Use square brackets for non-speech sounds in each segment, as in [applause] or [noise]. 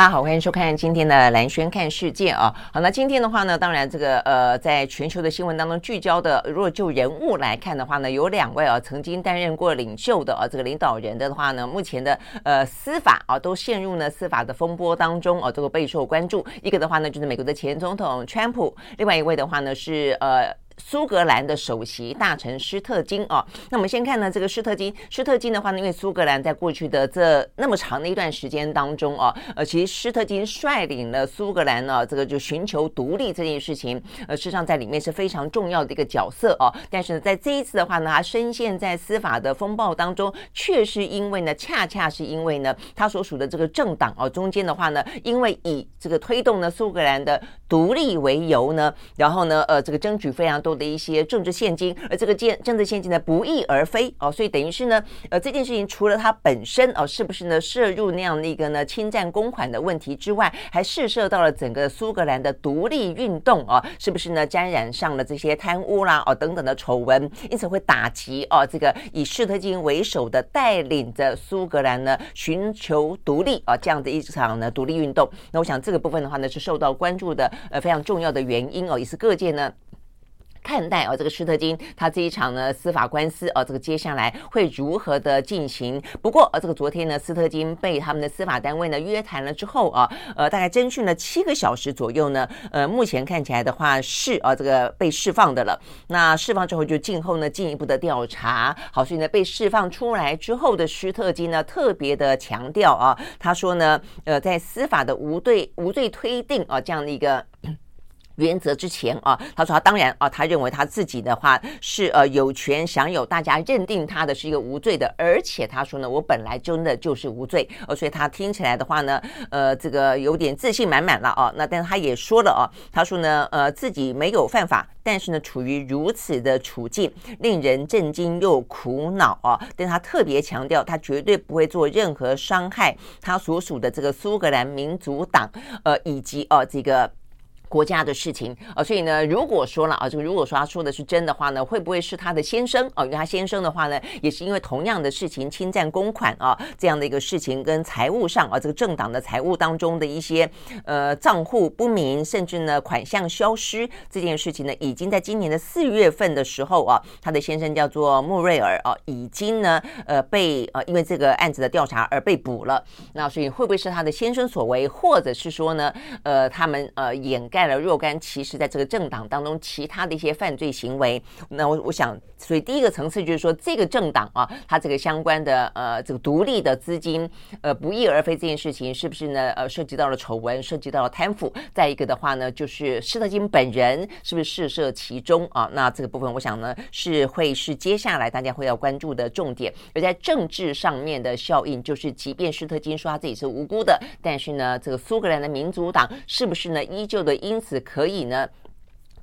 大家好，欢迎收看今天的蓝轩看世界啊。好，那今天的话呢，当然这个呃，在全球的新闻当中聚焦的，如果就人物来看的话呢，有两位啊，曾经担任过领袖的啊，这个领导人的话呢，目前的呃司法啊，都陷入呢司法的风波当中啊，这个备受关注。一个的话呢，就是美国的前总统川普，另外一位的话呢是呃。苏格兰的首席大臣施特金啊，那我们先看呢，这个施特金，施特金的话呢，因为苏格兰在过去的这那么长的一段时间当中啊，呃，其实施特金率领了苏格兰呢，这个就寻求独立这件事情，呃，事实上在里面是非常重要的一个角色啊。但是呢，在这一次的话呢，他深陷在司法的风暴当中，却是因为呢，恰恰是因为呢，他所属的这个政党啊，中间的话呢，因为以这个推动呢苏格兰的独立为由呢，然后呢，呃，这个争取非常多。的一些政治献金，而这个建政治献金呢不翼而飞哦，所以等于是呢，呃，这件事情除了它本身哦，是不是呢涉入那样的一个呢侵占公款的问题之外，还涉涉到了整个苏格兰的独立运动啊，是不是呢沾染上了这些贪污啦哦等等的丑闻，因此会打击哦这个以施特金为首的带领着苏格兰呢寻求独立啊这样的一场呢独立运动。那我想这个部分的话呢是受到关注的呃非常重要的原因哦，也是各界呢。看待哦，这个施特金他这一场呢司法官司啊，这个接下来会如何的进行？不过啊，这个昨天呢，施特金被他们的司法单位呢约谈了之后啊，呃，大概侦讯了七个小时左右呢，呃，目前看起来的话是啊，这个被释放的了。那释放之后就静候呢进一步的调查。好，所以呢被释放出来之后的施特金呢特别的强调啊，他说呢，呃，在司法的无罪无罪推定啊这样的一个。原则之前啊，他说他当然啊，他认为他自己的话是呃有权享有大家认定他的是一个无罪的，而且他说呢，我本来真的就是无罪，呃，所以他听起来的话呢，呃，这个有点自信满满了啊。那但是他也说了啊，他说呢，呃，自己没有犯法，但是呢，处于如此的处境，令人震惊又苦恼啊。但他特别强调，他绝对不会做任何伤害他所属的这个苏格兰民族党，呃，以及呃这个。国家的事情啊，所以呢，如果说了啊，这个如果说他说的是真的话呢，会不会是他的先生啊？因为他先生的话呢，也是因为同样的事情侵占公款啊，这样的一个事情跟财务上啊，这个政党的财务当中的一些呃账户不明，甚至呢款项消失这件事情呢，已经在今年的四月份的时候啊，他的先生叫做穆瑞尔啊，已经呢呃被呃因为这个案子的调查而被捕了。那所以会不会是他的先生所为，或者是说呢呃他们呃掩盖？带了若干，其实在这个政党当中，其他的一些犯罪行为，那我我想，所以第一个层次就是说，这个政党啊，它这个相关的呃这个独立的资金呃不翼而飞这件事情，是不是呢？呃，涉及到了丑闻，涉及到了贪腐。再一个的话呢，就是施特金本人是不是涉涉其中啊？那这个部分，我想呢，是会是接下来大家会要关注的重点。而在政治上面的效应，就是即便施特金说他自己是无辜的，但是呢，这个苏格兰的民主党是不是呢，依旧的依？因此，可以呢。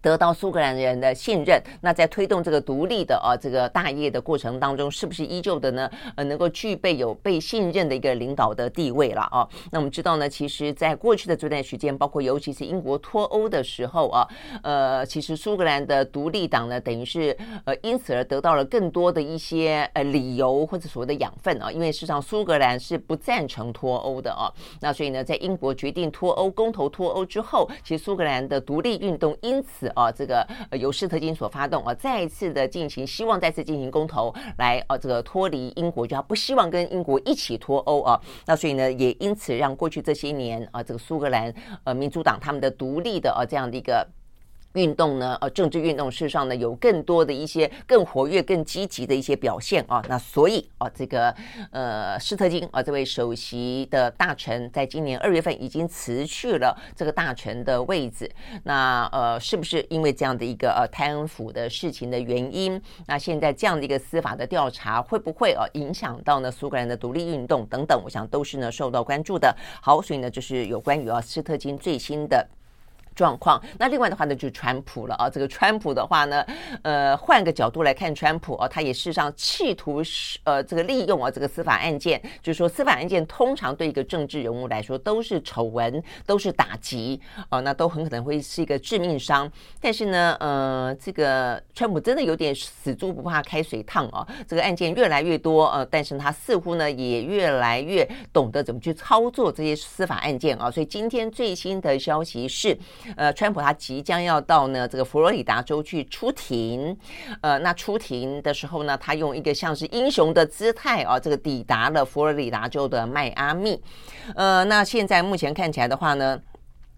得到苏格兰人的信任，那在推动这个独立的啊这个大业的过程当中，是不是依旧的呢？呃，能够具备有被信任的一个领导的地位了啊？那我们知道呢，其实，在过去的这段时间，包括尤其是英国脱欧的时候啊，呃，其实苏格兰的独立党呢，等于是呃因此而得到了更多的一些呃理由或者所谓的养分啊，因为事实上苏格兰是不赞成脱欧的啊，那所以呢，在英国决定脱欧公投脱欧之后，其实苏格兰的独立运动因此。啊，这个由施特金所发动啊，再一次的进行，希望再次进行公投来呃，这个脱离英国，就他不希望跟英国一起脱欧啊。那所以呢，也因此让过去这些年啊，这个苏格兰呃民主党他们的独立的呃这样的一个。运动呢，呃，政治运动事实上呢，有更多的一些更活跃、更积极的一些表现啊。那所以啊，这个呃，施特金啊，这位首席的大臣，在今年二月份已经辞去了这个大臣的位置。那呃，是不是因为这样的一个呃贪腐的事情的原因？那现在这样的一个司法的调查，会不会呃影响到呢苏格兰的独立运动等等？我想都是呢受到关注的。好，所以呢，就是有关于啊施特金最新的。状况。那另外的话呢，就是川普了啊。这个川普的话呢，呃，换个角度来看，川普啊，他也事实上企图是呃，这个利用啊这个司法案件，就是说司法案件通常对一个政治人物来说都是丑闻，都是打击啊，那都很可能会是一个致命伤。但是呢，呃，这个川普真的有点死猪不怕开水烫啊。这个案件越来越多呃，但是他似乎呢也越来越懂得怎么去操作这些司法案件啊。所以今天最新的消息是。呃，川普他即将要到呢这个佛罗里达州去出庭，呃，那出庭的时候呢，他用一个像是英雄的姿态啊，这个抵达了佛罗里达州的迈阿密，呃，那现在目前看起来的话呢。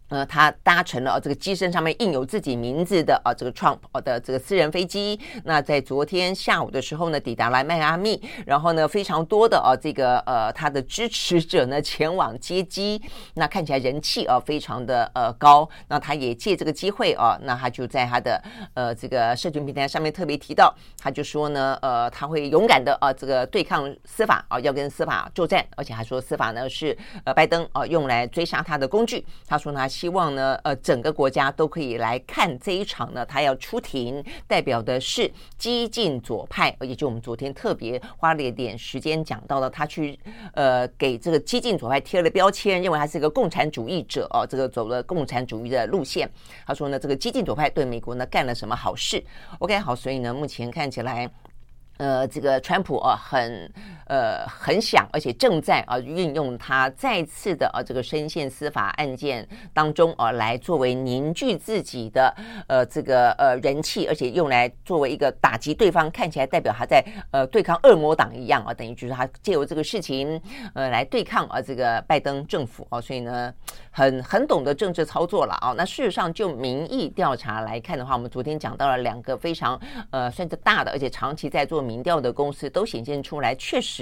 呃，他搭乘了这个机身上面印有自己名字的啊，这个 Trump 的这个私人飞机。那在昨天下午的时候呢，抵达了迈阿密，然后呢，非常多的啊，这个呃，他的支持者呢前往接机。那看起来人气啊非常的呃高。那他也借这个机会啊，那他就在他的呃这个社群平台上面特别提到，他就说呢，呃，他会勇敢的啊，这个对抗司法啊，要跟司法作战，而且还说司法呢是呃拜登啊用来追杀他的工具。他说呢。希望呢，呃，整个国家都可以来看这一场呢。他要出庭，代表的是激进左派，也就我们昨天特别花了一点时间讲到了，他去呃给这个激进左派贴了标签，认为他是一个共产主义者哦，这个走了共产主义的路线。他说呢，这个激进左派对美国呢干了什么好事？OK，好，所以呢，目前看起来。呃，这个川普啊，很呃很想，而且正在啊运用他再次的啊这个深陷司法案件当中啊，来作为凝聚自己的呃这个呃人气，而且用来作为一个打击对方，看起来代表他在呃对抗恶魔党一样啊，等于就是他借由这个事情呃来对抗啊这个拜登政府啊，所以呢很很懂得政治操作了啊。那事实上就民意调查来看的话，我们昨天讲到了两个非常呃算是大的，而且长期在做。民调的公司都显现出来，确实，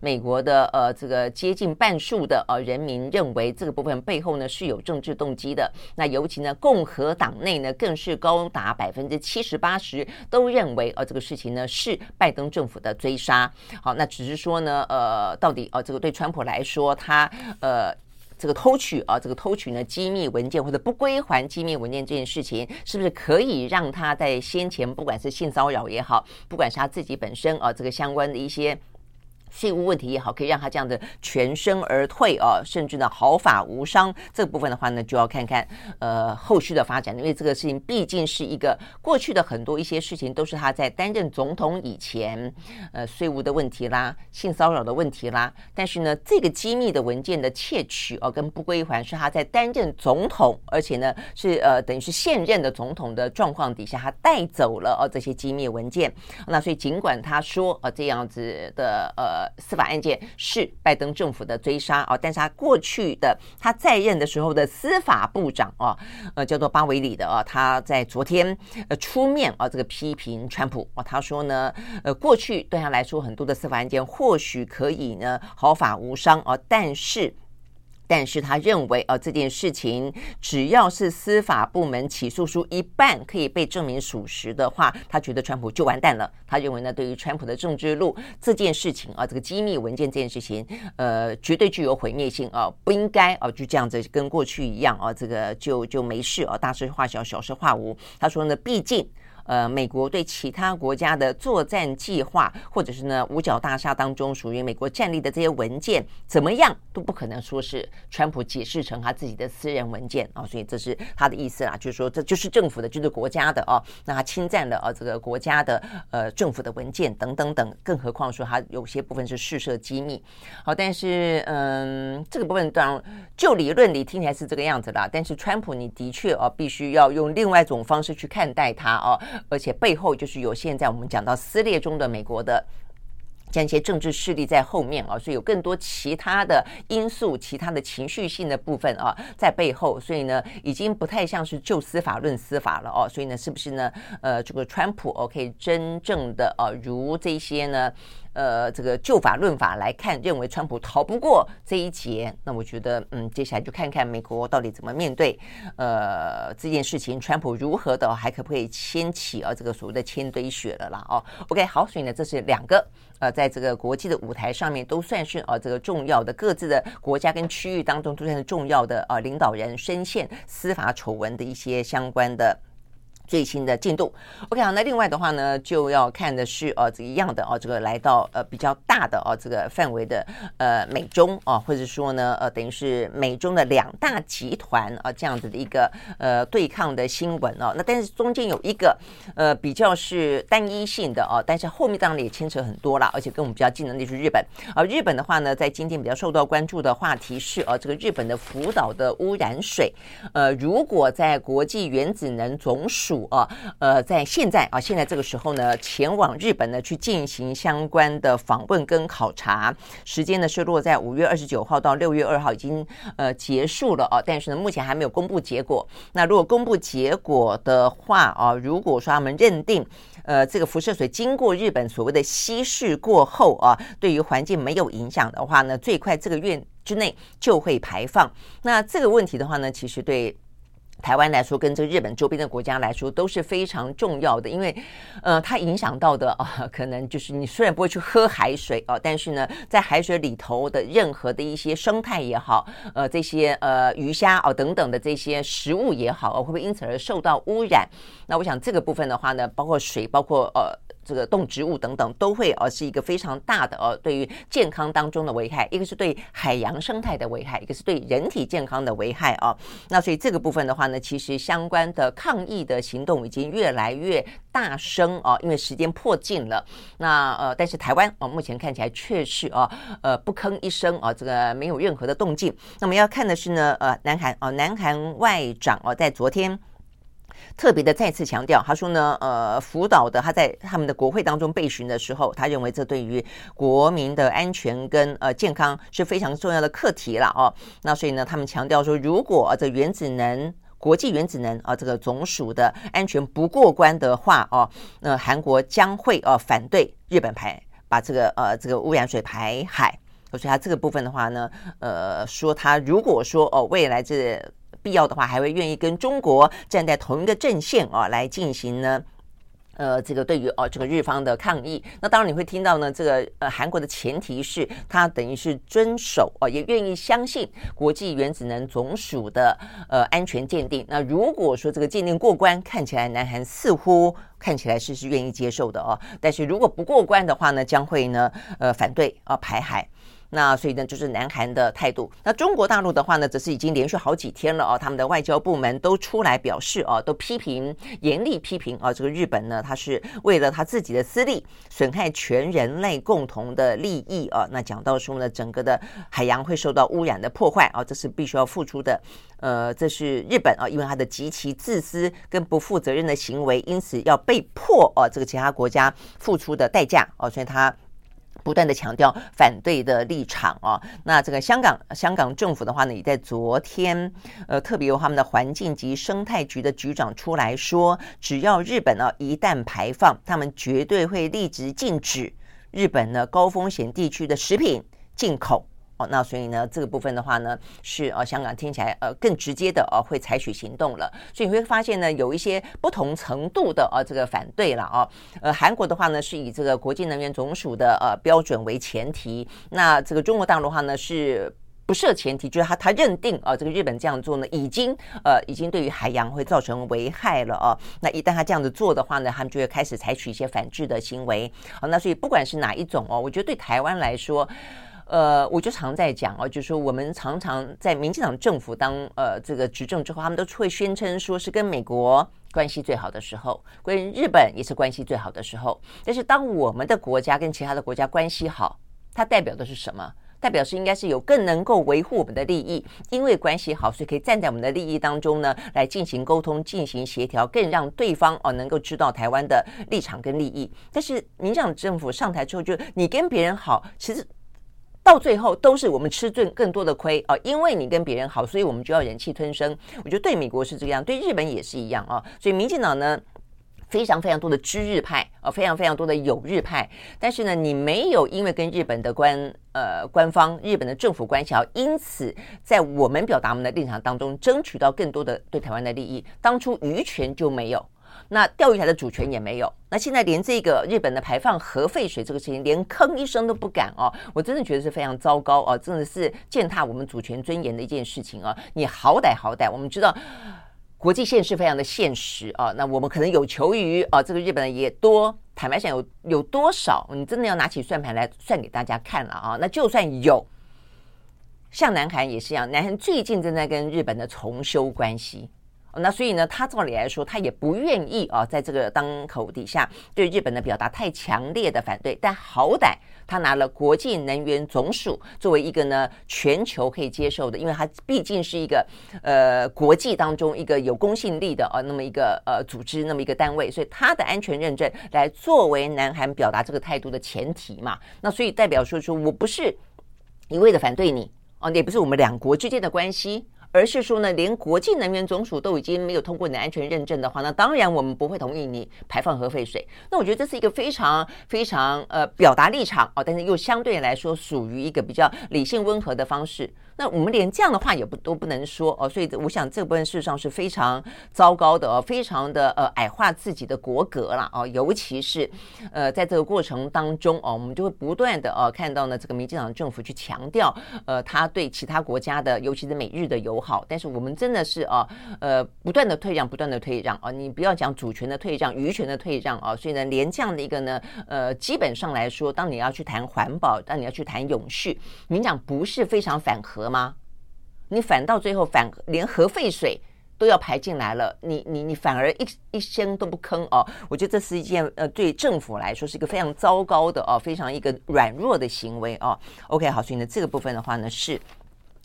美国的呃这个接近半数的呃人民认为这个部分背后呢是有政治动机的。那尤其呢，共和党内呢更是高达百分之七十八十都认为呃这个事情呢是拜登政府的追杀。好，那只是说呢，呃，到底呃这个对川普来说，他呃。这个偷取啊，这个偷取呢机密文件或者不归还机密文件这件事情，是不是可以让他在先前不管是性骚扰也好，不管是他自己本身啊这个相关的一些。税务问题也好，可以让他这样的全身而退啊，甚至呢毫发无伤。这部分的话呢，就要看看呃后续的发展，因为这个事情毕竟是一个过去的很多一些事情都是他在担任总统以前，呃税务的问题啦，性骚扰的问题啦。但是呢，这个机密的文件的窃取哦、啊，跟不归还是他在担任总统，而且呢是呃等于是现任的总统的状况底下，他带走了哦、这些机密文件。那所以尽管他说呃、啊、这样子的呃。司法案件是拜登政府的追杀啊，但是他过去的他在任的时候的司法部长啊，呃，叫做巴维里的啊，他在昨天呃出面啊，这个批评川普啊，他说呢，呃，过去对他来说很多的司法案件或许可以呢毫发无伤啊，但是。但是他认为，呃，这件事情只要是司法部门起诉书一半可以被证明属实的话，他觉得川普就完蛋了。他认为呢，对于川普的政治路这件事情啊，这个机密文件这件事情，呃，绝对具有毁灭性啊，不应该啊，就这样子跟过去一样啊，这个就就没事啊，大事化小，小事化无。他说呢，毕竟。呃美国对其他国家的作战计划，或者是呢五角大厦当中属于美国战力的这些文件，怎么样都不可能说是川普解释成他自己的私人文件啊，所以这是他的意思啦，就是说这就是政府的，就是国家的哦，那他侵占了啊这个国家的呃政府的文件等等等，更何况说他有些部分是试射机密，好，但是嗯这个部分当然就理论里听起来是这个样子啦，但是川普你的确哦必须要用另外一种方式去看待他哦，而且背后就是有现在我们讲到撕裂中的美国的。这样一些政治势力在后面啊，所以有更多其他的因素、其他的情绪性的部分啊在背后，所以呢，已经不太像是就司法论司法了哦。所以呢，是不是呢？呃，这个川普哦，可以真正的啊，如这些呢？呃，这个就法论法来看，认为川普逃不过这一劫。那我觉得，嗯，接下来就看看美国到底怎么面对呃这件事情，川普如何的还可不可以掀起啊这个所谓的千堆雪了啦？哦，OK，好，所以呢，这是两个呃，在这个国际的舞台上面都算是啊这个重要的各自的国家跟区域当中都算是重要的啊领导人深陷司法丑闻的一些相关的。最新的进度，OK 好，那另外的话呢，就要看的是呃，这一样的哦，这个来到呃比较大的哦这个范围的呃美中啊，或者说呢呃等于是美中的两大集团啊这样子的一个呃对抗的新闻哦，那但是中间有一个呃比较是单一性的哦，但是后面当然也牵扯很多了，而且跟我们比较近的那是日本。啊，日本的话呢，在今天比较受到关注的话题是呃这个日本的福岛的污染水，呃如果在国际原子能总署啊，呃，在现在啊，现在这个时候呢，前往日本呢去进行相关的访问跟考察，时间呢是落在五月二十九号到六月二号，已经呃结束了啊，但是呢，目前还没有公布结果。那如果公布结果的话啊，如果说他们认定呃这个辐射水经过日本所谓的稀释过后啊，对于环境没有影响的话呢，最快这个月之内就会排放。那这个问题的话呢，其实对。台湾来说，跟这个日本周边的国家来说都是非常重要的，因为，呃，它影响到的啊，可能就是你虽然不会去喝海水啊，但是呢，在海水里头的任何的一些生态也好，呃，这些呃鱼虾啊等等的这些食物也好，会不会因此而受到污染？那我想这个部分的话呢，包括水，包括呃。这个动植物等等都会呃是一个非常大的呃对于健康当中的危害，一个是对海洋生态的危害，一个是对人体健康的危害啊。那所以这个部分的话呢，其实相关的抗议的行动已经越来越大声啊，因为时间迫近了。那呃，但是台湾啊，目前看起来确实啊，呃不吭一声啊，这个没有任何的动静。那么要看的是呢，呃，南韩啊，南韩外长哦，在昨天。特别的再次强调，他说呢，呃，福岛的他在他们的国会当中被询的时候，他认为这对于国民的安全跟呃健康是非常重要的课题了哦。那所以呢，他们强调说，如果这原子能国际原子能啊这个总署的安全不过关的话哦，那韩国将会呃反对日本排把这个呃这个污染水排海。所以他这个部分的话呢，呃，说他如果说哦未来这。必要的话，还会愿意跟中国站在同一个阵线啊，来进行呢，呃，这个对于哦这个日方的抗议。那当然你会听到呢，这个呃韩国的前提是他等于是遵守哦，也愿意相信国际原子能总署的呃安全鉴定。那如果说这个鉴定过关，看起来南韩似乎看起来是是愿意接受的哦，但是如果不过关的话呢，将会呢呃反对啊排海。那所以呢，就是南韩的态度。那中国大陆的话呢，则是已经连续好几天了哦，他们的外交部门都出来表示哦，都批评严厉批评啊，这个日本呢，他是为了他自己的私利，损害全人类共同的利益啊。那讲到说呢，整个的海洋会受到污染的破坏啊，这是必须要付出的。呃，这是日本啊，因为他的极其自私跟不负责任的行为，因此要被迫啊，这个其他国家付出的代价啊，所以他。不断的强调反对的立场哦，那这个香港香港政府的话呢，也在昨天呃，特别由他们的环境及生态局的局长出来说，只要日本呢一旦排放，他们绝对会立即禁止日本呢高风险地区的食品进口。哦，那所以呢，这个部分的话呢，是呃，香港听起来呃更直接的呃，会采取行动了。所以你会发现呢，有一些不同程度的呃这个反对了哦。呃，韩国的话呢，是以这个国际能源总署的呃标准为前提。那这个中国大陆的话呢，是不设前提，就是他他认定啊，这个日本这样做呢，已经呃已经对于海洋会造成危害了啊。那一旦他这样子做的话呢，他们就会开始采取一些反制的行为。好，那所以不管是哪一种哦，我觉得对台湾来说，呃，我就常在讲哦，就是说我们常常在民进党政府当呃这个执政之后，他们都会宣称说是跟美国关系最好的时候，跟日本也是关系最好的时候。但是当我们的国家跟其他的国家关系好，它代表的是什么？代表是应该是有更能够维护我们的利益，因为关系好，所以可以站在我们的利益当中呢，来进行沟通、进行协调，更让对方哦能够知道台湾的立场跟利益。但是民进党政府上台之后，就你跟别人好，其实到最后都是我们吃尽更多的亏啊，因为你跟别人好，所以我们就要忍气吞声。我觉得对美国是这样，对日本也是一样啊。所以民进党呢。非常非常多的知日派啊，非常非常多的友日派，但是呢，你没有因为跟日本的官呃官方、日本的政府关系好，因此在我们表达我们的立场当中争取到更多的对台湾的利益。当初渔权就没有，那钓鱼台的主权也没有，那现在连这个日本的排放核废水这个事情，连吭一声都不敢哦，我真的觉得是非常糟糕哦，真的是践踏我们主权尊严的一件事情啊！你好歹好歹，我们知道。国际现实非常的现实啊，那我们可能有求于啊，这个日本人也多，坦白讲有有多少，你真的要拿起算盘来算给大家看了啊。那就算有，像南韩也是一样，南韩最近正在跟日本的重修关系。那所以呢，他照理来说，他也不愿意啊，在这个当口底下对日本的表达太强烈的反对。但好歹他拿了国际能源总署作为一个呢全球可以接受的，因为他毕竟是一个呃国际当中一个有公信力的啊那么一个呃组织，那么一个单位，所以他的安全认证来作为南韩表达这个态度的前提嘛。那所以代表说说我不是一味的反对你哦，也不是我们两国之间的关系。而是说呢，连国际能源总署都已经没有通过你的安全认证的话，那当然我们不会同意你排放核废水。那我觉得这是一个非常非常呃表达立场哦，但是又相对来说属于一个比较理性温和的方式。那我们连这样的话也不都不能说哦，所以我想这部分事实上是非常糟糕的哦，非常的呃矮化自己的国格了哦，尤其是呃在这个过程当中哦，我们就会不断的哦看到呢这个民进党政府去强调呃他对其他国家的，尤其是美日的友好，但是我们真的是哦呃不断的退让，不断的退让哦，你不要讲主权的退让，渔权的退让哦，所以呢连这样的一个呢呃基本上来说，当你要去谈环保，当你要去谈永续，民进党不是非常反核吗？你反到最后反连核废水都要排进来了，你你你反而一一声都不吭哦，我觉得这是一件呃对政府来说是一个非常糟糕的哦，非常一个软弱的行为哦。OK，好，所以呢这个部分的话呢是。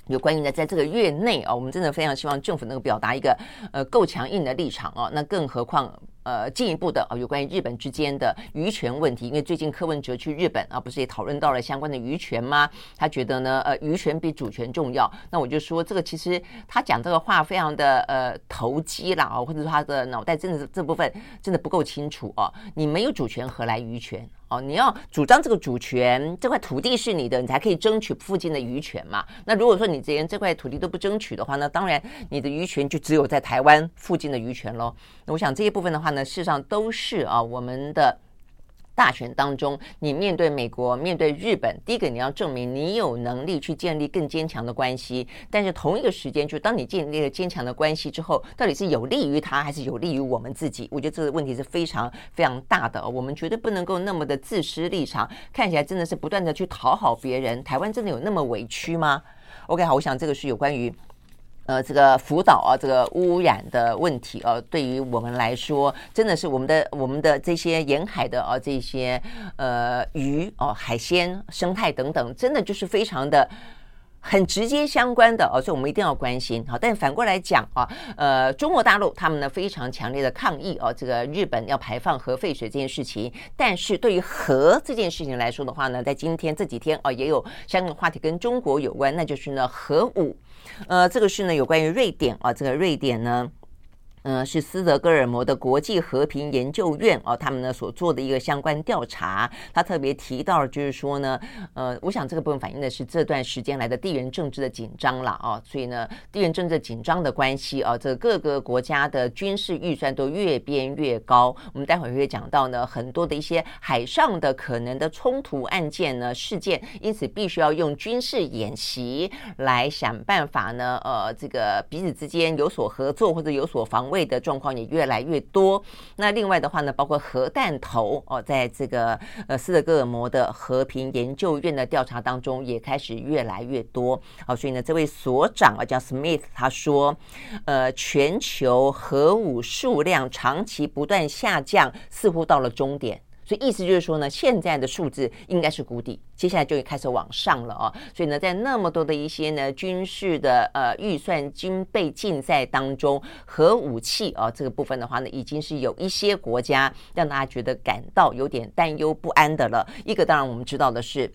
有关于呢，在这个月内啊，我们真的非常希望政府能够表达一个呃够强硬的立场哦。那更何况呃进一步的啊，有关于日本之间的渔权问题，因为最近柯文哲去日本啊，不是也讨论到了相关的渔权吗？他觉得呢，呃，渔权比主权重要。那我就说，这个其实他讲这个话非常的呃投机啦啊，或者说他的脑袋真的是这部分真的不够清楚啊。你没有主权，何来渔权？哦，你要主张这个主权，这块土地是你的，你才可以争取附近的渔权嘛。那如果说你连这块土地都不争取的话，那当然你的渔权就只有在台湾附近的渔权喽。那我想这一部分的话呢，事实上都是啊我们的。大选当中，你面对美国、面对日本，第一个你要证明你有能力去建立更坚强的关系。但是同一个时间，就当你建立了坚强的关系之后，到底是有利于他，还是有利于我们自己？我觉得这个问题是非常非常大的。我们绝对不能够那么的自私立场，看起来真的是不断的去讨好别人。台湾真的有那么委屈吗？OK，好，我想这个是有关于。呃，这个福岛啊，这个污染的问题啊，对于我们来说，真的是我们的我们的这些沿海的啊，这些呃鱼哦、海鲜生态等等，真的就是非常的很直接相关的哦，所以我们一定要关心。好，但反过来讲啊，呃，中国大陆他们呢非常强烈的抗议哦，这个日本要排放核废水这件事情。但是对于核这件事情来说的话呢，在今天这几天啊，也有相应的话题跟中国有关，那就是呢核武。呃，这个是呢有关于瑞典啊，这个瑞典呢，嗯，是斯德哥尔摩的国际和平研究院哦，他们呢所做的一个相关调查，他特别提到就是说呢，呃，我想这个部分反映的是这段时间来的地缘政治的紧张了哦，所以呢，地缘政治紧张的关系啊，这各个国家的军事预算都越编越高。我们待会儿会讲到呢，很多的一些海上的可能的冲突案件呢事件，因此必须要用军事演习来想办法呢，呃，这个彼此之间有所合作或者有所防。位的状况也越来越多。那另外的话呢，包括核弹头哦，在这个呃斯德哥尔摩的和平研究院的调查当中，也开始越来越多。好，所以呢，这位所长啊叫 Smith，他说，呃，全球核武数量长期不断下降，似乎到了终点。所以意思就是说呢，现在的数字应该是谷底，接下来就会开始往上了哦。所以呢，在那么多的一些呢军事的呃预算军备竞赛当中，核武器啊、哦、这个部分的话呢，已经是有一些国家让大家觉得感到有点担忧不安的了。一个当然我们知道的是。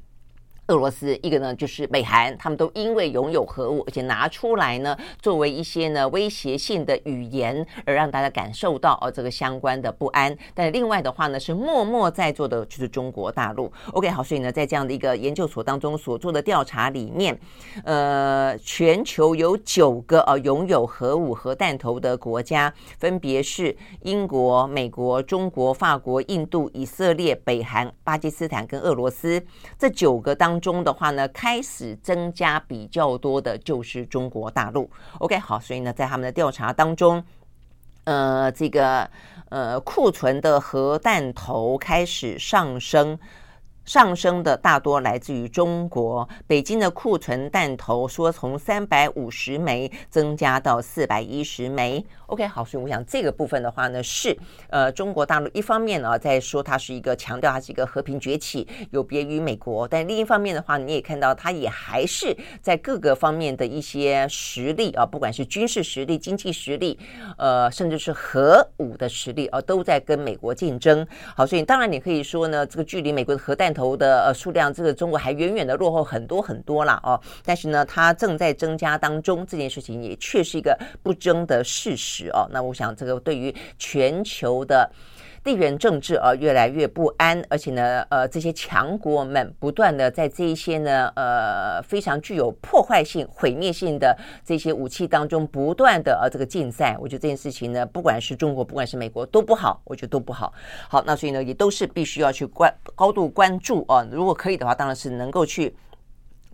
俄罗斯一个呢，就是北韩，他们都因为拥有核武，而且拿出来呢，作为一些呢威胁性的语言，而让大家感受到哦这个相关的不安。但另外的话呢，是默默在做的，就是中国大陆。OK，好，所以呢，在这样的一个研究所当中所做的调查里面，呃，全球有九个呃拥有核武核弹头的国家，分别是英国、美国、中国、法国、印度、以色列、北韩、巴基斯坦跟俄罗斯。这九个当中的话呢，开始增加比较多的就是中国大陆。OK，好，所以呢，在他们的调查当中，呃，这个呃库存的核弹头开始上升。上升的大多来自于中国，北京的库存弹头说从三百五十枚增加到四百一十枚。OK，好，所以我想这个部分的话呢，是呃中国大陆一方面呢在说它是一个强调它是一个和平崛起，有别于美国，但另一方面的话，你也看到它也还是在各个方面的一些实力啊，不管是军事实力、经济实力，呃，甚至是核武的实力啊，都在跟美国竞争。好，所以当然你可以说呢，这个距离美国的核弹头的呃数量，这个中国还远远的落后很多很多了哦。但是呢，它正在增加当中，这件事情也确是一个不争的事实哦。那我想，这个对于全球的地缘政治啊，越来越不安，而且呢，呃，这些强国们不断的在这一些呢，呃，非常具有破坏性、毁灭性的这些武器当中不断的呃这个竞赛，我觉得这件事情呢，不管是中国，不管是美国都不好，我觉得都不好。好，那所以呢，也都是必须要去关高度关注啊。如果可以的话，当然是能够去。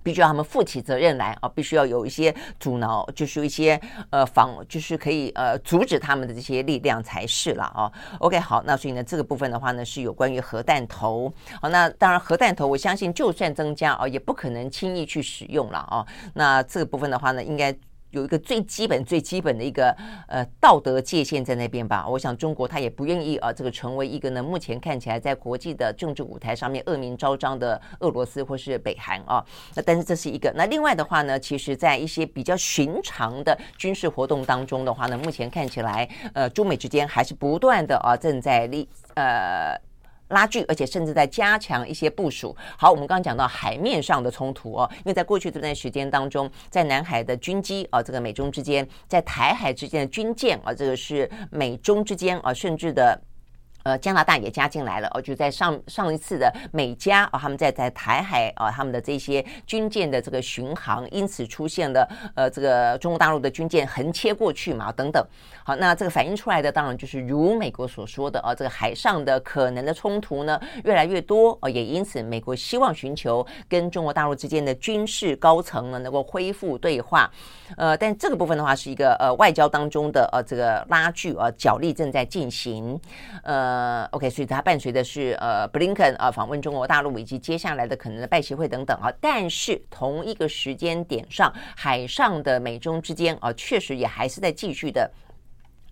必须要他们负起责任来啊！必须要有一些阻挠，就是一些呃防，就是可以呃阻止他们的这些力量才是了啊。OK，好，那所以呢，这个部分的话呢，是有关于核弹头。好，那当然核弹头，我相信就算增加啊，也不可能轻易去使用了啊。那这个部分的话呢，应该。有一个最基本、最基本的一个呃道德界限在那边吧。我想中国他也不愿意啊，这个成为一个呢，目前看起来在国际的政治舞台上面恶名昭彰的俄罗斯或是北韩啊。那但是这是一个。那另外的话呢，其实在一些比较寻常的军事活动当中的话呢，目前看起来呃中美之间还是不断的啊正在立呃。拉锯，而且甚至在加强一些部署。好，我们刚刚讲到海面上的冲突哦，因为在过去这段时间当中，在南海的军机啊，这个美中之间，在台海之间的军舰啊，这个是美中之间啊，甚至的。呃，加拿大也加进来了哦，就在上上一次的美加啊，他们在在台海啊，他们的这些军舰的这个巡航，因此出现了呃，这个中国大陆的军舰横切过去嘛，等等。好，那这个反映出来的当然就是如美国所说的啊，这个海上的可能的冲突呢越来越多哦，也因此美国希望寻求跟中国大陆之间的军事高层呢能够恢复对话。呃，但这个部分的话是一个呃外交当中的呃这个拉锯啊，角力正在进行，呃。呃，OK，所以它伴随的是呃，布林肯啊访问中国大陆以及接下来的可能的拜协会等等啊。但是同一个时间点上，海上的美中之间啊，确实也还是在继续的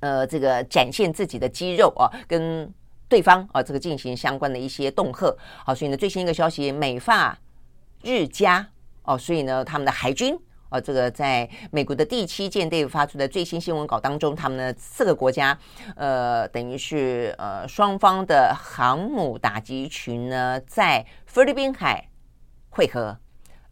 呃，这个展现自己的肌肉啊，跟对方啊这个进行相关的一些恫吓。好，所以呢，最新一个消息，美发日加哦，所以呢，他们的海军。呃，这个在美国的第七舰队发出的最新新闻稿当中，他们的四个国家，呃，等于是呃双方的航母打击群呢，在菲律宾海汇合。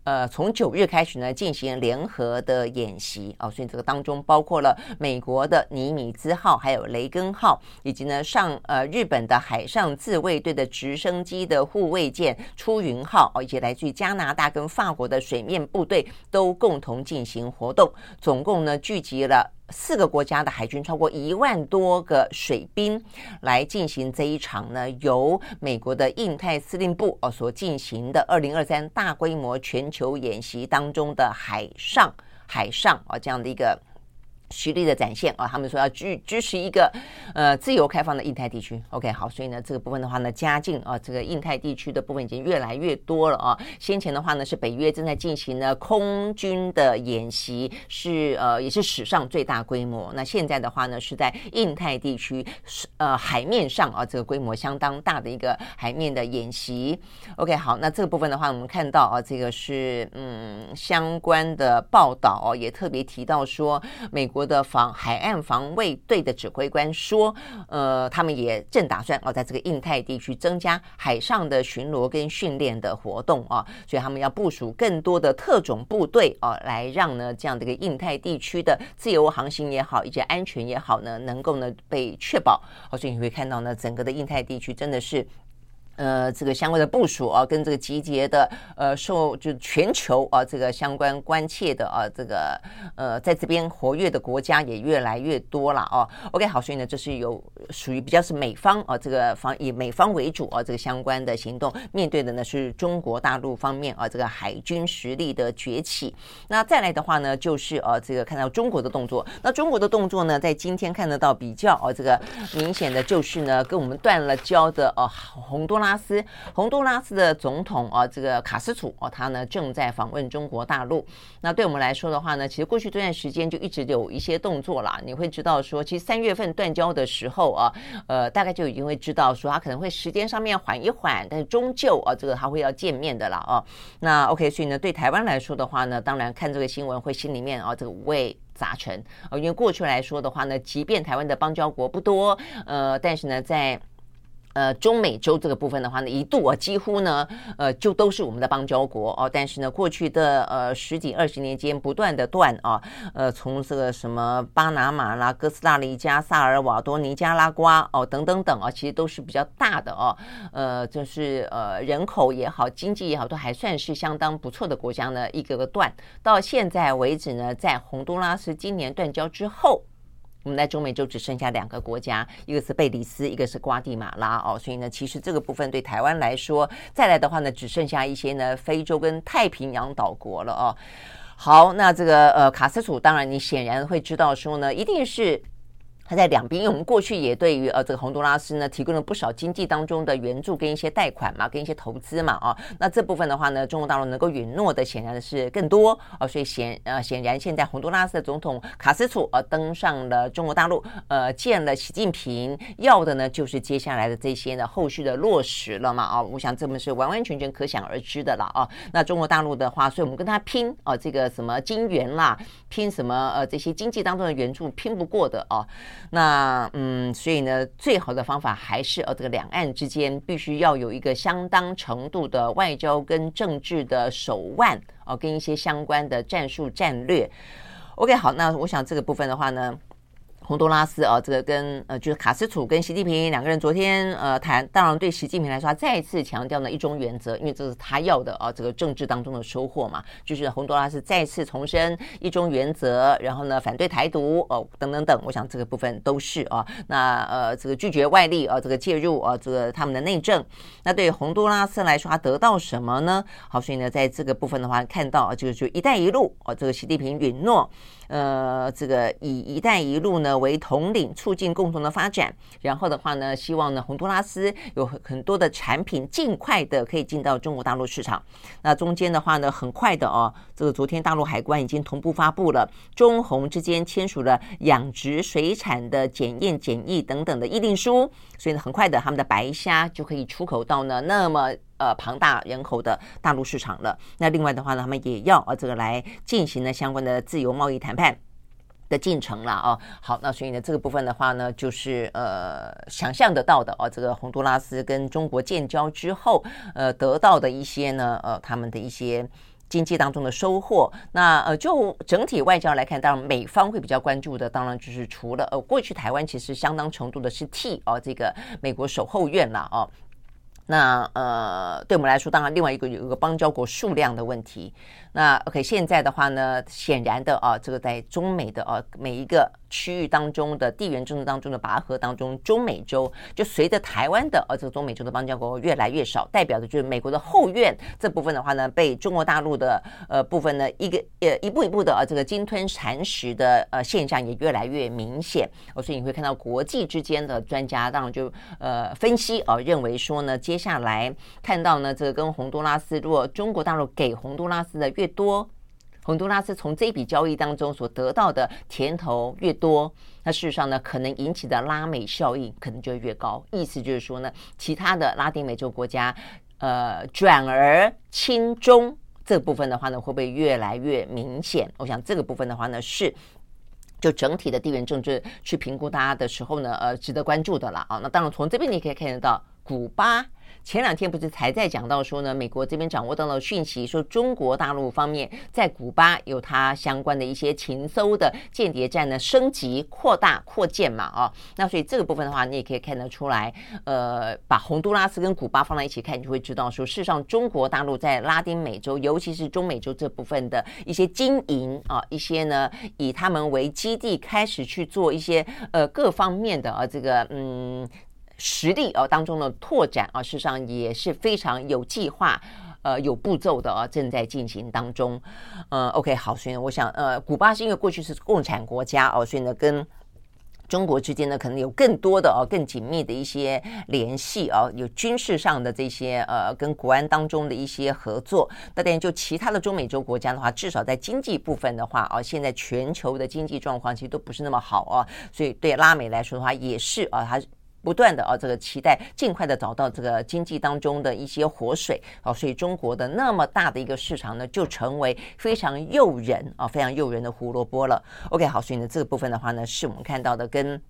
呃，从九日开始呢，进行联合的演习啊，所以这个当中包括了美国的尼米兹号，还有雷根号，以及呢上呃日本的海上自卫队的直升机的护卫舰出云号哦，以及来自于加拿大跟法国的水面部队都共同进行活动，总共呢聚集了。四个国家的海军超过一万多个水兵来进行这一场呢，由美国的印太司令部哦所进行的二零二三大规模全球演习当中的海上海上啊这样的一个。实力的展现啊，他们说要支支持一个呃自由开放的印太地区。OK，好，所以呢这个部分的话呢，加进啊这个印太地区的部分已经越来越多了啊。先前的话呢是北约正在进行呢空军的演习，是呃也是史上最大规模。那现在的话呢是在印太地区呃海面上啊这个规模相当大的一个海面的演习。OK，好，那这个部分的话我们看到啊这个是嗯相关的报道、也特别提到说美国。国的防海岸防卫队的指挥官说，呃，他们也正打算哦，在这个印太地区增加海上的巡逻跟训练的活动啊，所以他们要部署更多的特种部队哦，来让呢这样的一个印太地区的自由航行也好，以及安全也好呢，能够呢被确保。所以你会看到呢，整个的印太地区真的是。呃，这个相关的部署啊，跟这个集结的呃，受就全球啊，这个相关关切的啊，这个呃，在这边活跃的国家也越来越多了哦。OK，好，所以呢，这是有属于比较是美方啊，这个方以美方为主啊，这个相关的行动，面对的呢是中国大陆方面啊，这个海军实力的崛起。那再来的话呢，就是呃、这个看到中国的动作。那中国的动作呢，在今天看得到比较啊，这个明显的就是呢，跟我们断了交的呃、啊，洪都拉。拉斯，洪都拉斯的总统啊，这个卡斯楚哦，他呢正在访问中国大陆。那对我们来说的话呢，其实过去这段时间就一直有一些动作啦。你会知道说，其实三月份断交的时候啊，呃，大概就已经会知道说，他可能会时间上面缓一缓，但是终究啊，这个他会要见面的了啊。那 OK，所以呢，对台湾来说的话呢，当然看这个新闻会心里面啊，这个五味杂陈啊。因为过去来说的话呢，即便台湾的邦交国不多，呃，但是呢，在呃，中美洲这个部分的话呢，一度啊，几乎呢，呃，就都是我们的邦交国哦。但是呢，过去的呃十几二十年间，不断的断啊，呃，从这个什么巴拿马啦、哥斯达黎加、萨尔瓦多、尼加拉瓜哦，等等等啊，其实都是比较大的哦。呃，就是呃，人口也好，经济也好，都还算是相当不错的国家呢。一个个断，到现在为止呢，在洪都拉斯今年断交之后。我们在中美洲只剩下两个国家，一个是贝里斯，一个是瓜地马拉哦，所以呢，其实这个部分对台湾来说，再来的话呢，只剩下一些呢非洲跟太平洋岛国了哦。好，那这个呃卡斯楚，当然你显然会知道说呢，一定是。他在两边，因为我们过去也对于呃这个洪都拉斯呢提供了不少经济当中的援助跟一些贷款嘛，跟一些投资嘛啊，那这部分的话呢，中国大陆能够允诺的显然是更多啊，所以显呃显然现在洪都拉斯的总统卡斯楚呃登上了中国大陆，呃见了习近平，要的呢就是接下来的这些呢后续的落实了嘛啊，我想这么是完完全全可想而知的了啊。那中国大陆的话，所以我们跟他拼啊，这个什么金援啦，拼什么呃这些经济当中的援助拼不过的啊。那嗯，所以呢，最好的方法还是呃，这个两岸之间必须要有一个相当程度的外交跟政治的手腕哦，跟一些相关的战术战略。OK，好，那我想这个部分的话呢。洪都拉斯啊，这个跟呃，就是卡斯楚跟习近平两个人昨天呃谈，当然对习近平来说，他再次强调呢一中原则，因为这是他要的啊，这个政治当中的收获嘛，就是洪都拉斯再次重申一中原则，然后呢反对台独哦等等等，我想这个部分都是啊，那呃这个拒绝外力啊这个介入啊这个他们的内政，那对洪都拉斯来说，他得到什么呢？好，所以呢在这个部分的话，看到就是就一带一路啊，这个习近平允诺。呃，这个以“一带一路”呢为统领，促进共同的发展。然后的话呢，希望呢，洪都拉斯有很很多的产品尽快的可以进到中国大陆市场。那中间的话呢，很快的哦，这个昨天大陆海关已经同步发布了中洪之间签署了养殖水产的检验检疫等等的议定书，所以呢，很快的他们的白虾就可以出口到呢那么。呃，庞大人口的大陆市场了。那另外的话呢，他们也要啊，这个来进行呢相关的自由贸易谈判的进程了啊。好，那所以呢，这个部分的话呢，就是呃，想象得到的啊，这个洪都拉斯跟中国建交之后，呃，得到的一些呢，呃，他们的一些。经济当中的收获，那呃，就整体外交来看，当然美方会比较关注的，当然就是除了呃，过去台湾其实相当程度的是替哦这个美国守后院了哦。那呃，对我们来说，当然另外一个有一个邦交国数量的问题。那 OK，现在的话呢，显然的啊，这个在中美的啊每一个区域当中的地缘政治当中的拔河当中，中美洲就随着台湾的啊这个中美洲的邦交国越来越少，代表的就是美国的后院这部分的话呢，被中国大陆的呃部分呢一个呃一步一步的啊这个鲸吞蚕食的呃现象也越来越明显。哦，所以你会看到国际之间的专家当然就呃分析啊，认为说呢，接下来看到呢这个跟洪都拉斯，如果中国大陆给洪都拉斯的越多，洪都拉斯从这笔交易当中所得到的甜头越多，那事实上呢，可能引起的拉美效应可能就越高。意思就是说呢，其他的拉丁美洲国家，呃，转而亲中这部分的话呢，会不会越来越明显？我想这个部分的话呢，是就整体的地缘政治去评估大家的时候呢，呃，值得关注的了啊。那当然，从这边你可以看得到，古巴。前两天不是才在讲到说呢，美国这边掌握到了讯息，说中国大陆方面在古巴有它相关的一些情搜的间谍战呢，升级、扩大、扩建嘛，啊，那所以这个部分的话，你也可以看得出来，呃，把洪都拉斯跟古巴放在一起看，你就会知道说，事实上中国大陆在拉丁美洲，尤其是中美洲这部分的一些经营啊，一些呢以他们为基地开始去做一些呃各方面的啊这个嗯。实力啊当中的拓展啊，事实上也是非常有计划、呃有步骤的啊，正在进行当中。呃，OK，好，所以呢，我想呃，古巴是因为过去是共产国家哦，所以呢，跟中国之间呢，可能有更多的哦、更紧密的一些联系啊，有军事上的这些呃，跟国安当中的一些合作。那当然，就其他的中美洲国家的话，至少在经济部分的话啊，现在全球的经济状况其实都不是那么好啊，所以对拉美来说的话，也是啊，它。不断的啊，这个期待尽快的找到这个经济当中的一些活水啊，所以中国的那么大的一个市场呢，就成为非常诱人啊，非常诱人的胡萝卜了。OK，好，所以呢，这个部分的话呢，是我们看到的跟。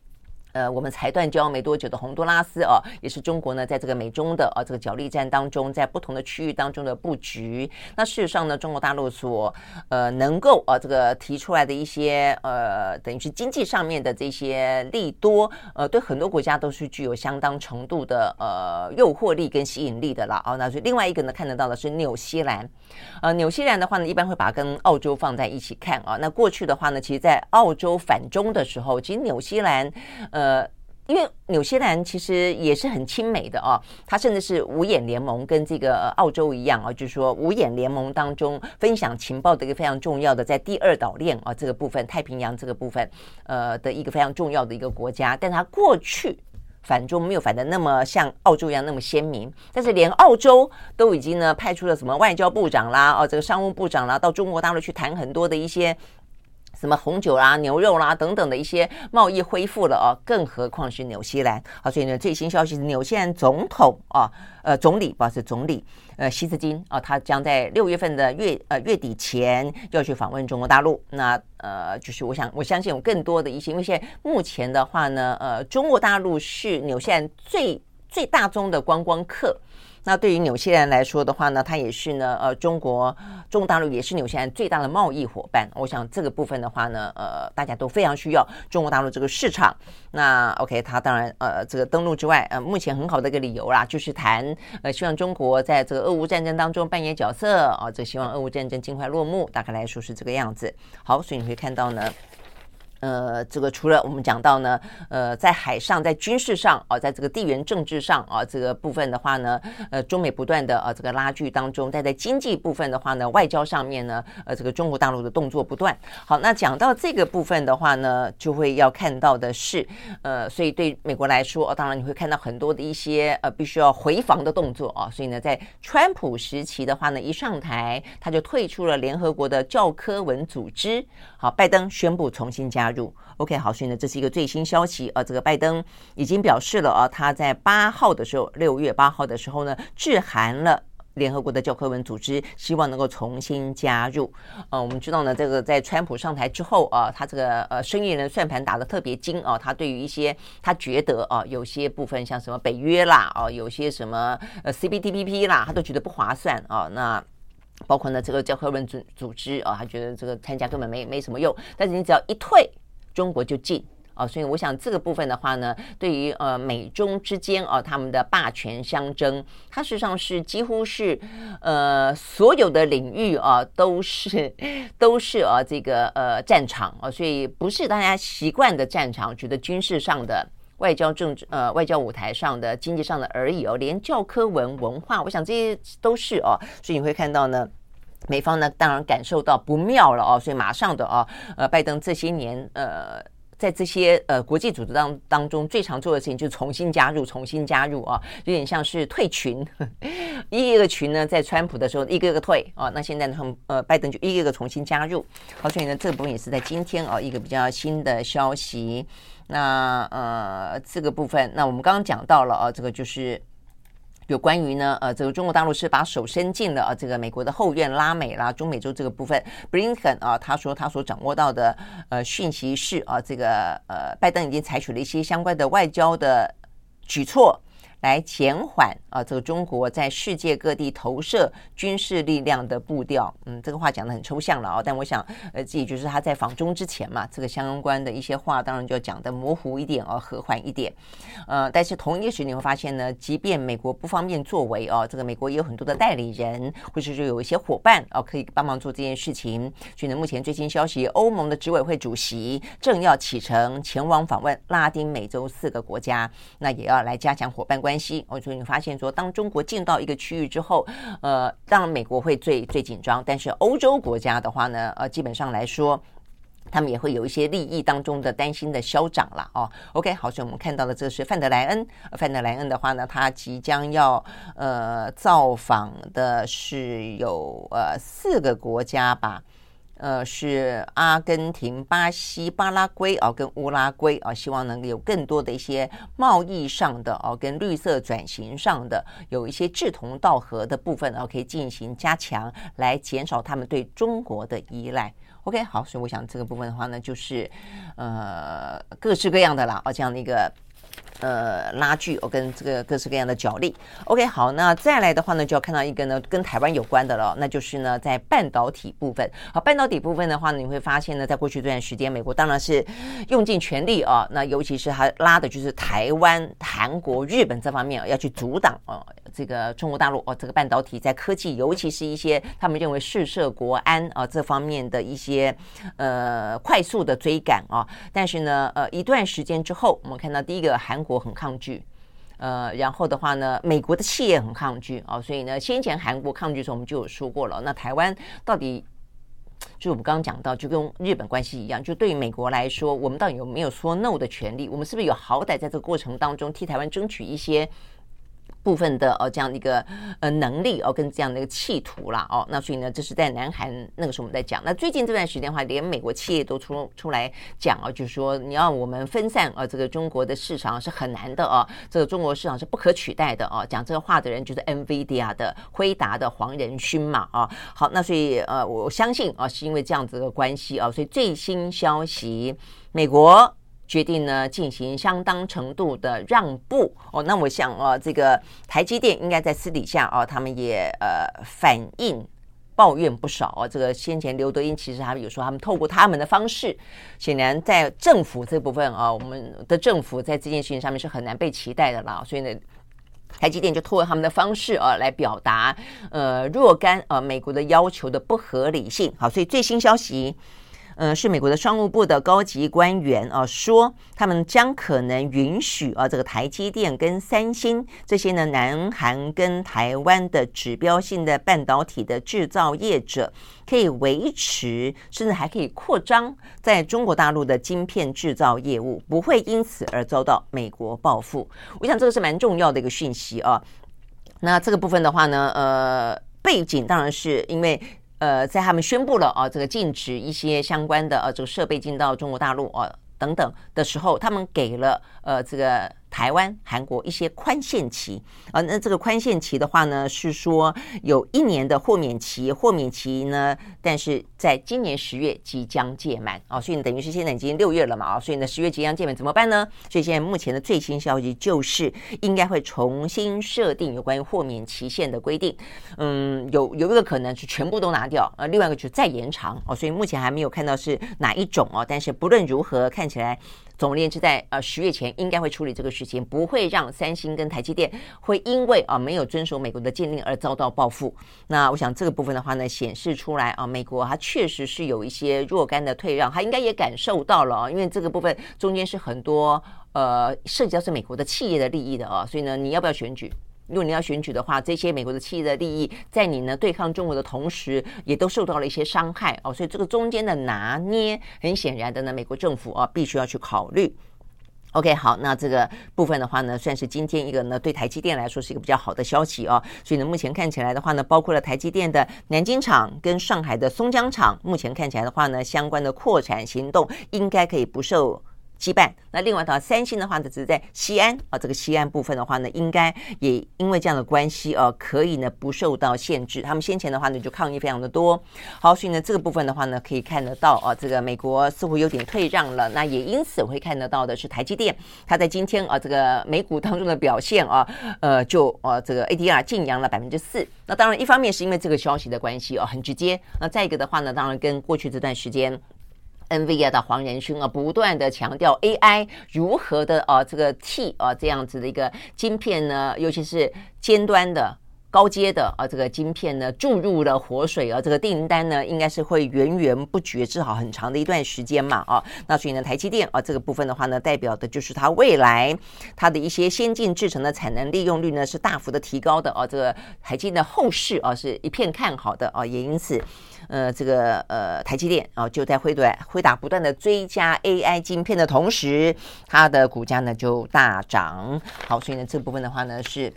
呃，我们才断交没多久的洪都拉斯啊，也是中国呢，在这个美中的啊这个角力战当中，在不同的区域当中的布局。那事实上呢，中国大陆所呃能够啊这个提出来的一些呃，等于是经济上面的这些利多，呃，对很多国家都是具有相当程度的呃诱惑力跟吸引力的了啊。那所以另外一个呢，看得到的是纽西兰，呃，纽西兰的话呢，一般会把跟澳洲放在一起看啊。那过去的话呢，其实，在澳洲反中的时候，其实纽西兰。呃，呃因为纽西兰其实也是很亲美的哦，它甚至是五眼联盟，跟这个澳洲一样啊，就是说五眼联盟当中分享情报的一个非常重要的，在第二岛链啊这个部分，太平洋这个部分，呃的一个非常重要的一个国家。但它过去反中没有反的那么像澳洲一样那么鲜明，但是连澳洲都已经呢派出了什么外交部长啦，哦这个商务部长啦，到中国大陆去谈很多的一些。什么红酒啦、牛肉啦等等的一些贸易恢复了哦，更何况是纽西兰啊？所以呢，最新消息是纽西兰总统啊，呃，总理不是总理，呃，希斯金啊，他将在六月份的月呃月底前要去访问中国大陆。那呃，就是我想我相信有更多的一些，因为现在目前的话呢，呃，中国大陆是纽西兰最最大宗的观光客。那对于纽西兰来说的话呢，它也是呢，呃，中国中国大陆也是纽西兰最大的贸易伙伴。我想这个部分的话呢，呃，大家都非常需要中国大陆这个市场。那 OK，它当然呃，这个登陆之外，呃，目前很好的一个理由啦，就是谈呃，希望中国在这个俄乌战争当中扮演角色啊，这、希望俄乌战争尽快落幕。大概来说是这个样子。好，所以你会看到呢。呃，这个除了我们讲到呢，呃，在海上，在军事上啊，在这个地缘政治上啊，这个部分的话呢，呃，中美不断的啊这个拉锯当中，但在经济部分的话呢，外交上面呢，呃，这个中国大陆的动作不断。好，那讲到这个部分的话呢，就会要看到的是，呃，所以对美国来说，当然你会看到很多的一些呃，必须要回防的动作啊。所以呢，在川普时期的话呢，一上台他就退出了联合国的教科文组织。好，拜登宣布重新加入。OK，好，所以呢，这是一个最新消息啊。这个拜登已经表示了啊，他在八号的时候，六月八号的时候呢，致函了联合国的教科文组织，希望能够重新加入。呃，我们知道呢，这个在川普上台之后啊，他这个呃生意人算盘打得特别精啊，他对于一些他觉得啊，有些部分像什么北约啦，啊，有些什么呃 CPTPP 啦，他都觉得不划算啊。那包括呢这个教科文组组织啊，他觉得这个参加根本没没什么用，但是你只要一退，中国就进。啊，所以我想这个部分的话呢，对于呃美中之间啊他们的霸权相争，它实际上是几乎是呃所有的领域啊都是 [laughs] 都是啊这个呃战场啊，所以不是大家习惯的战场，觉得军事上的、外交政治呃外交舞台上的、经济上的而已哦，连教科文文化，我想这些都是哦，所以你会看到呢，美方呢当然感受到不妙了哦，所以马上的哦呃拜登这些年呃。在这些呃国际组织当当中，最常做的事情就是重新加入，重新加入啊，有点像是退群，[laughs] 一个一个群呢，在川普的时候一个个退啊，那现在呢，呃，拜登就一个一个重新加入，好，所以呢，这个部分也是在今天啊，一个比较新的消息。那呃，这个部分，那我们刚刚讲到了啊，这个就是。有关于呢，呃，这个中国大陆是把手伸进了啊这个美国的后院拉美啦，中美洲这个部分。Brinton 啊，他说他所掌握到的呃讯息是啊，这个呃，拜登已经采取了一些相关的外交的举措。来减缓啊，这个中国在世界各地投射军事力量的步调。嗯，这个话讲的很抽象了啊，但我想，呃，自己就是他在访中之前嘛，这个相关的一些话，当然就要讲的模糊一点哦，和缓一点。呃，但是同一个时你会发现呢，即便美国不方便作为哦，这个美国也有很多的代理人，或者是有一些伙伴哦，可以帮忙做这件事情。所以呢，目前最新消息，欧盟的执委会主席正要启程前往访问拉丁美洲四个国家，那也要来加强伙伴关关系，我所以你发现说，当中国进到一个区域之后，呃，当然美国会最最紧张，但是欧洲国家的话呢，呃，基本上来说，他们也会有一些利益当中的担心的消长了哦。OK，好，所以我们看到的这是范德莱恩，范德莱恩的话呢，他即将要呃造访的是有呃四个国家吧。呃，是阿根廷、巴西、巴拉圭啊，跟乌拉圭啊，希望能有更多的一些贸易上的哦，跟绿色转型上的有一些志同道合的部分，然后可以进行加强，来减少他们对中国的依赖。OK，好，所以我想这个部分的话呢，就是呃各式各样的啦，哦，这样的一个。呃，拉锯哦跟这个各式各样的角力。OK，好，那再来的话呢，就要看到一个呢跟台湾有关的了，那就是呢在半导体部分。好，半导体部分的话呢，你会发现呢，在过去这段时间，美国当然是用尽全力啊，那尤其是他拉的就是台湾、韩国、日本这方面啊要去阻挡哦。这个中国大陆哦，这个半导体在科技，尤其是一些他们认为试射国安啊这方面的一些呃快速的追赶啊，但是呢，呃一段时间之后，我们看到第一个韩国很抗拒，呃，然后的话呢，美国的企业很抗拒啊，所以呢，先前韩国抗拒的时候，我们就有说过了。那台湾到底，就是我们刚刚讲到，就跟日本关系一样，就对于美国来说，我们到底有没有说 no 的权利？我们是不是有好歹在这个过程当中替台湾争取一些？部分的哦，这样的一个呃能力哦，跟这样的一个企图啦哦，那所以呢，这是在南韩那个时候我们在讲。那最近这段时间的话，连美国企业都出出来讲啊，就是说你要我们分散啊，这个中国的市场是很难的哦，这个中国市场是不可取代的哦。讲这个话的人就是 NVIDIA 的辉达的黄仁勋嘛啊。好，那所以呃，我相信啊，是因为这样子的关系啊，所以最新消息，美国。决定呢进行相当程度的让步哦，那我想啊，这个台积电应该在私底下啊，他们也呃反映抱怨不少啊。这个先前刘德英其实他们有说，他们透过他们的方式，显然在政府这部分啊，我们的政府在这件事情上面是很难被期待的啦。所以呢，台积电就透过他们的方式啊来表达呃若干呃美国的要求的不合理性。好，所以最新消息。呃，是美国的商务部的高级官员啊，说他们将可能允许啊，这个台积电跟三星这些呢，南韩跟台湾的指标性的半导体的制造业者，可以维持，甚至还可以扩张在中国大陆的晶片制造业务，不会因此而遭到美国报复。我想这个是蛮重要的一个讯息啊。那这个部分的话呢，呃，背景当然是因为。呃，在他们宣布了啊，这个禁止一些相关的呃、这个设备进到中国大陆啊等等的时候，他们给了呃这个台湾、韩国一些宽限期啊。那这个宽限期的话呢，是说有一年的豁免期，豁免期呢，但是在今年十月即将届满啊，所以等于是现在已经六月了嘛啊，所以呢十月即将届满怎么办呢？所以现在目前的最新消息就是应该会重新设定有关于豁免期限的规定。嗯，有有一个可能是全部都拿掉，呃，另外一个就是再延长哦，所以目前还没有看到是哪一种哦，但是不论如何，看起来。总而言之，在呃十月前应该会处理这个事情，不会让三星跟台积电会因为啊没有遵守美国的禁令而遭到报复。那我想这个部分的话呢，显示出来啊，美国它确实是有一些若干的退让，它应该也感受到了啊，因为这个部分中间是很多呃涉及到是美国的企业的利益的啊，所以呢，你要不要选举？如果你要选举的话，这些美国的企业的利益在你呢对抗中国的同时，也都受到了一些伤害哦。所以这个中间的拿捏，很显然的呢，美国政府啊必须要去考虑。OK，好，那这个部分的话呢，算是今天一个呢对台积电来说是一个比较好的消息哦。所以呢，目前看起来的话呢，包括了台积电的南京厂跟上海的松江厂，目前看起来的话呢，相关的扩产行动应该可以不受。羁绊。那另外的话，三星的话呢，只是在西安啊，这个西安部分的话呢，应该也因为这样的关系啊，可以呢不受到限制。他们先前的话呢，就抗议非常的多。好，所以呢，这个部分的话呢，可以看得到啊，这个美国似乎有点退让了。那也因此会看得到的是台积电，它在今天啊这个美股当中的表现啊，呃，就啊这个 ADR 劲扬了百分之四。那当然，一方面是因为这个消息的关系哦，很直接。那再一个的话呢，当然跟过去这段时间。NVIDIA 的黄仁勋啊，不断的强调 AI 如何的啊，这个替啊这样子的一个晶片呢，尤其是尖端的。高阶的啊，这个晶片呢注入了活水啊，这个订单呢应该是会源源不绝，至少很长的一段时间嘛啊。那所以呢，台积电啊这个部分的话呢，代表的就是它未来它的一些先进制程的产能利用率呢是大幅的提高的啊。这个台积电的后市啊是一片看好的啊，也因此呃这个呃台积电啊就在辉达辉达不断的追加 AI 晶片的同时，它的股价呢就大涨。好，所以呢这部分的话呢是。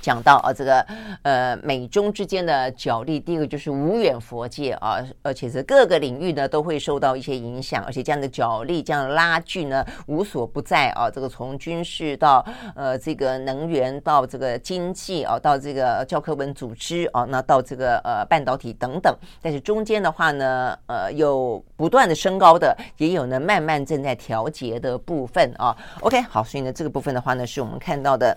讲到啊，这个呃美中之间的角力，第一个就是无远佛界啊，而且是各个领域呢都会受到一些影响，而且这样的角力、这样的拉锯呢无所不在啊。这个从军事到呃这个能源到这个经济啊，到这个教科文组织啊，那到这个呃半导体等等，但是中间的话呢，呃有不断的升高的，也有呢慢慢正在调节的部分啊。OK，好，所以呢这个部分的话呢，是我们看到的。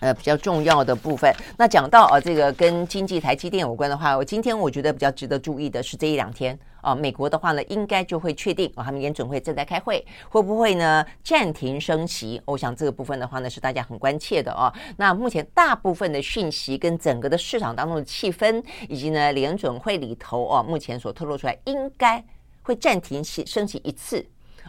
呃，比较重要的部分。那讲到啊，这个跟经济台积电有关的话，我今天我觉得比较值得注意的是这一两天啊，美国的话呢，应该就会确定啊，他们联准会正在开会，会不会呢暂停升息？我想这个部分的话呢，是大家很关切的啊。那目前大部分的讯息跟整个的市场当中的气氛，以及呢联准会里头啊，目前所透露出来，应该会暂停息升息一次。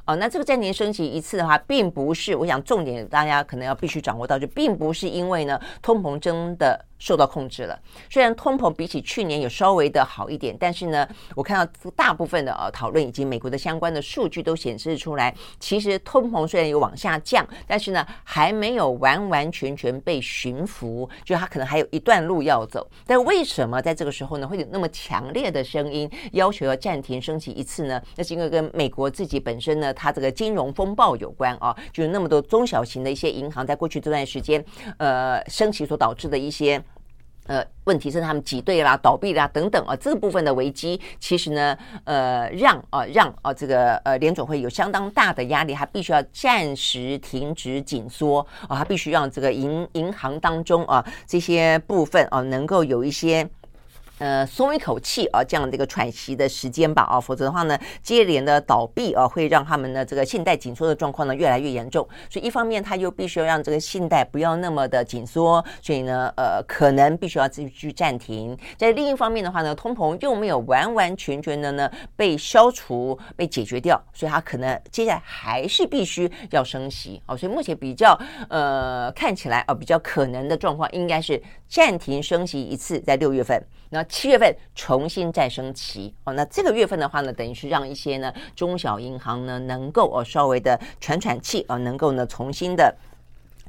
哦，那这个暂停升级一次的话，并不是，我想重点大家可能要必须掌握到，就并不是因为呢通膨真的。受到控制了。虽然通膨比起去年有稍微的好一点，但是呢，我看到大部分的呃讨论以及美国的相关的数据都显示出来，其实通膨虽然有往下降，但是呢，还没有完完全全被驯服，就它可能还有一段路要走。但为什么在这个时候呢，会有那么强烈的声音要求要暂停升息一次呢？那是因为跟美国自己本身呢，它这个金融风暴有关啊，就是那么多中小型的一些银行在过去这段时间，呃，升息所导致的一些。呃，问题是他们挤兑啦、倒闭啦等等啊，这个部分的危机，其实呢，呃，让啊、让啊这个呃联总会有相当大的压力，他必须要暂时停止紧缩啊，他必须让这个银银行当中啊这些部分啊能够有一些。呃，松一口气啊，这样的一个喘息的时间吧啊，否则的话呢，接连的倒闭啊，会让他们的这个信贷紧缩的状况呢越来越严重。所以一方面，他又必须要让这个信贷不要那么的紧缩，所以呢，呃，可能必须要继续暂停。在另一方面的话呢，通膨又没有完完全全的呢被消除、被解决掉，所以他可能接下来还是必须要升息啊。所以目前比较呃看起来啊比较可能的状况，应该是暂停升息一次，在六月份。那 [laughs] 七月份重新再升旗哦，那这个月份的话呢，等于是让一些呢中小银行呢能够哦稍微的喘喘气啊，能够呢重新的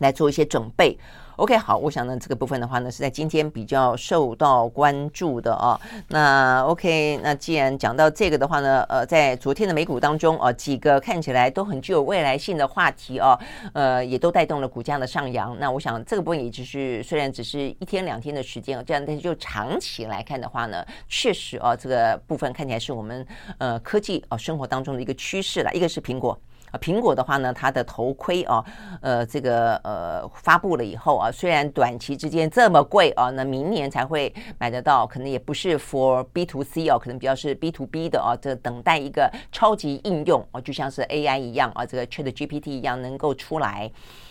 来做一些准备。OK，好，我想呢，这个部分的话呢，是在今天比较受到关注的啊。那 OK，那既然讲到这个的话呢，呃，在昨天的美股当中啊，几个看起来都很具有未来性的话题啊，呃，也都带动了股价的上扬。那我想这个部分也就是虽然只是一天两天的时间啊，这样但是就长期来看的话呢，确实啊，这个部分看起来是我们呃科技啊生活当中的一个趋势了。一个是苹果。啊，苹果的话呢，它的头盔啊，呃，这个呃发布了以后啊，虽然短期之间这么贵啊，那明年才会买得到，可能也不是 for B to C 哦，可能比较是 B to B 的啊，这等待一个超级应用啊，就像是 AI 一样啊，这个 Chat GPT 一样能够出来。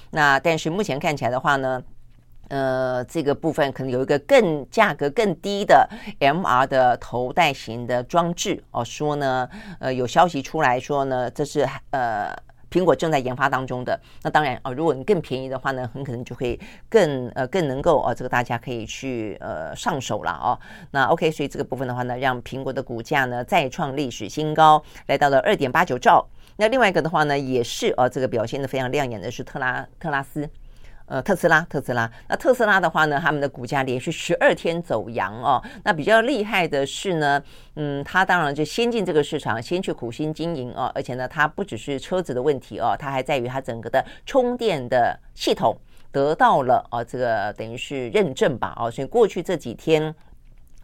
那但是目前看起来的话呢。呃，这个部分可能有一个更价格更低的 MR 的头戴型的装置哦，说呢，呃，有消息出来说呢，这是呃苹果正在研发当中的。那当然哦，如果你更便宜的话呢，很可能就会更呃更能够哦，这个大家可以去呃上手了哦。那 OK，所以这个部分的话呢，让苹果的股价呢再创历史新高，来到了二点八九兆。那另外一个的话呢，也是哦，这个表现得非常亮眼的是特拉特拉斯。呃，特斯拉，特斯拉，那特斯拉的话呢，他们的股价连续十二天走阳哦。那比较厉害的是呢，嗯，它当然就先进这个市场，先去苦心经营哦。而且呢，它不只是车子的问题哦，它还在于它整个的充电的系统得到了哦，这个等于是认证吧哦。所以过去这几天。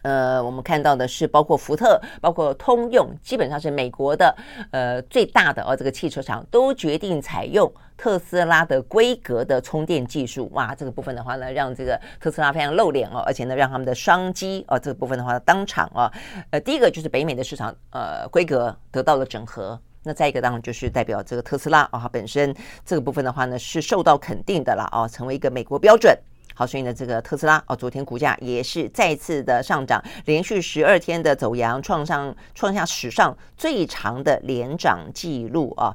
呃，我们看到的是，包括福特、包括通用，基本上是美国的呃最大的哦，这个汽车厂都决定采用特斯拉的规格的充电技术。哇，这个部分的话呢，让这个特斯拉非常露脸哦，而且呢，让他们的商机哦，这个部分的话当场啊，呃，第一个就是北美的市场呃规格得到了整合，那再一个当然就是代表这个特斯拉啊本身这个部分的话呢是受到肯定的了啊，成为一个美国标准。好，所以呢，这个特斯拉哦，昨天股价也是再次的上涨，连续十二天的走阳，创上创下史上最长的连涨记录啊！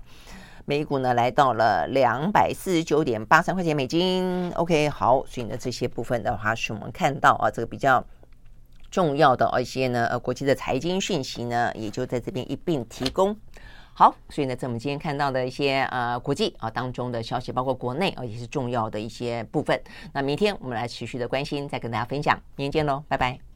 美股呢来到了两百四十九点八三块钱美金。OK，好，所以呢，这些部分的话是我们看到啊，这个比较重要的一些呢，呃，国际的财经讯息呢，也就在这边一并提供。好，所以呢，在我们今天看到的一些呃国际啊当中的消息，包括国内啊也是重要的一些部分。那明天我们来持续的关心，再跟大家分享。明天见喽，拜拜。